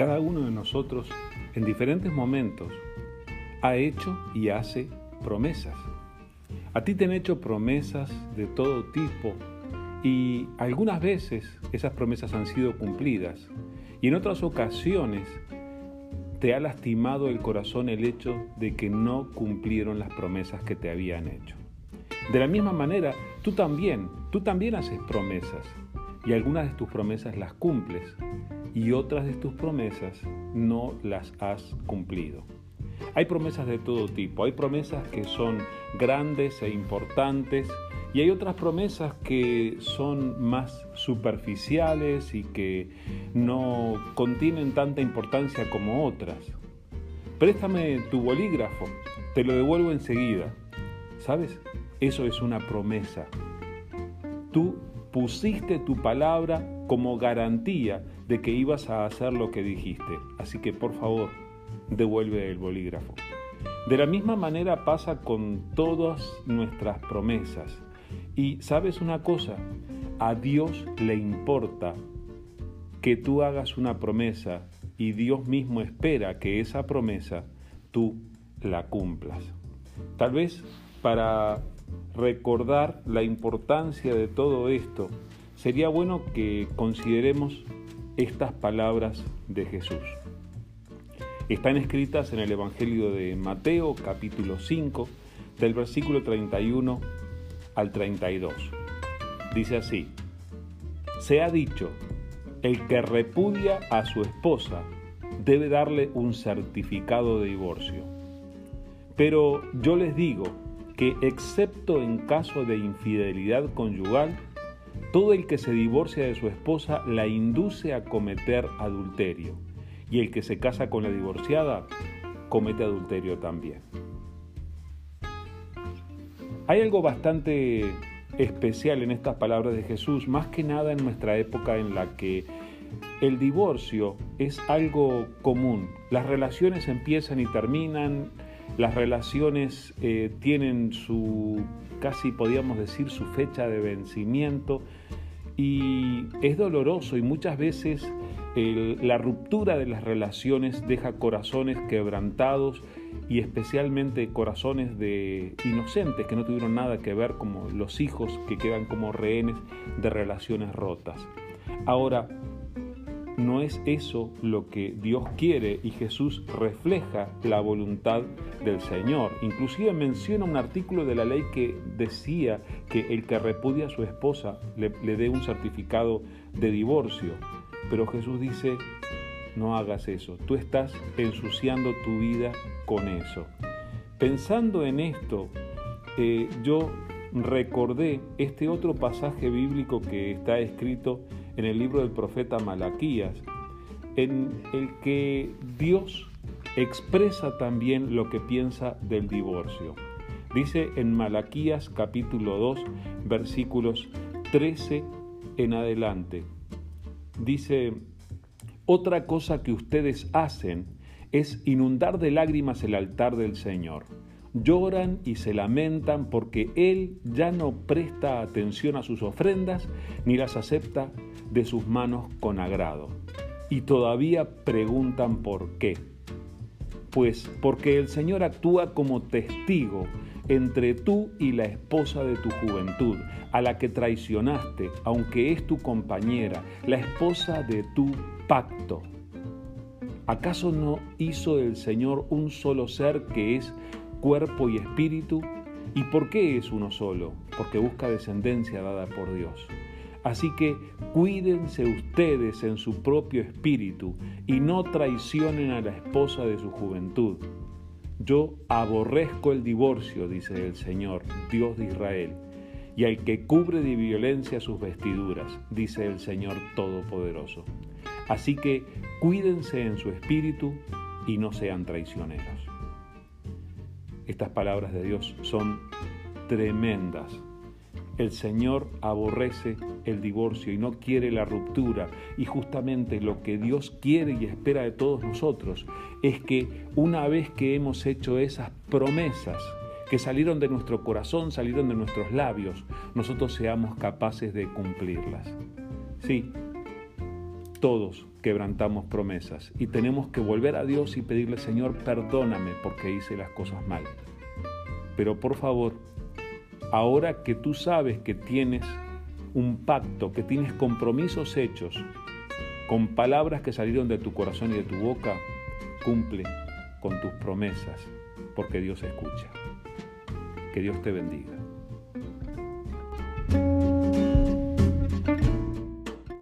Cada uno de nosotros en diferentes momentos ha hecho y hace promesas. A ti te han hecho promesas de todo tipo y algunas veces esas promesas han sido cumplidas y en otras ocasiones te ha lastimado el corazón el hecho de que no cumplieron las promesas que te habían hecho. De la misma manera, tú también, tú también haces promesas y algunas de tus promesas las cumples y otras de tus promesas no las has cumplido. Hay promesas de todo tipo, hay promesas que son grandes e importantes y hay otras promesas que son más superficiales y que no contienen tanta importancia como otras. Préstame tu bolígrafo, te lo devuelvo enseguida. ¿Sabes? Eso es una promesa. Tú pusiste tu palabra como garantía de que ibas a hacer lo que dijiste. Así que por favor, devuelve el bolígrafo. De la misma manera pasa con todas nuestras promesas. Y sabes una cosa, a Dios le importa que tú hagas una promesa y Dios mismo espera que esa promesa tú la cumplas. Tal vez para recordar la importancia de todo esto, sería bueno que consideremos estas palabras de Jesús. Están escritas en el Evangelio de Mateo capítulo 5 del versículo 31 al 32. Dice así, se ha dicho, el que repudia a su esposa debe darle un certificado de divorcio. Pero yo les digo, que excepto en caso de infidelidad conyugal, todo el que se divorcia de su esposa la induce a cometer adulterio, y el que se casa con la divorciada comete adulterio también. Hay algo bastante especial en estas palabras de Jesús, más que nada en nuestra época en la que el divorcio es algo común. Las relaciones empiezan y terminan, las relaciones eh, tienen su, casi podríamos decir, su fecha de vencimiento y es doloroso y muchas veces la ruptura de las relaciones deja corazones quebrantados y especialmente corazones de inocentes que no tuvieron nada que ver como los hijos que quedan como rehenes de relaciones rotas. Ahora, no es eso lo que Dios quiere y Jesús refleja la voluntad del Señor. Inclusive menciona un artículo de la ley que decía que el que repudia a su esposa le, dé un certificado de divorcio. Pero Jesús dice, no hagas eso, tú estás ensuciando tu vida con eso. Pensando en esto, eh, yo recordé este otro pasaje bíblico que está escrito en el libro del profeta Malaquías, en el que Dios expresa también lo que piensa del divorcio. Dice en Malaquías capítulo 2 versículos 13 en adelante. Dice, otra cosa que ustedes hacen es inundar de lágrimas el altar del Señor. Lloran y se lamentan porque Él ya no presta atención a sus ofrendas ni las acepta de sus manos con agrado. Y todavía preguntan por qué. Pues porque el Señor actúa como testigo entre tú y la esposa de tu juventud, a la que traicionaste, aunque es tu compañera, la esposa de tu pacto. ¿Acaso no hizo el Señor un solo ser que es cuerpo y espíritu? ¿Y por qué es uno solo? Porque busca descendencia dada por Dios. Así que cuídense ustedes en su propio espíritu y no traicionen a la esposa de su juventud. Yo aborrezco el divorcio, dice el Señor, Dios de Israel, y al que cubre de violencia sus vestiduras, dice el Señor Todopoderoso. Así que cuídense en su espíritu y no sean traicioneros. Estas palabras de Dios son tremendas el Señor aborrece el divorcio y no quiere la ruptura. Y justamente lo que Dios quiere y espera de todos nosotros es que una vez que hemos hecho esas promesas que salieron de nuestro corazón, salieron de nuestros labios, nosotros seamos capaces de cumplirlas. Sí, todos quebrantamos promesas y tenemos que volver a Dios y pedirle, Señor, perdóname porque hice las cosas mal. Pero por favor, ahora que tú sabes que tienes un pacto, que tienes compromisos hechos con palabras que salieron de tu corazón y de tu boca, cumple con tus promesas, porque Dios escucha. Que Dios te bendiga.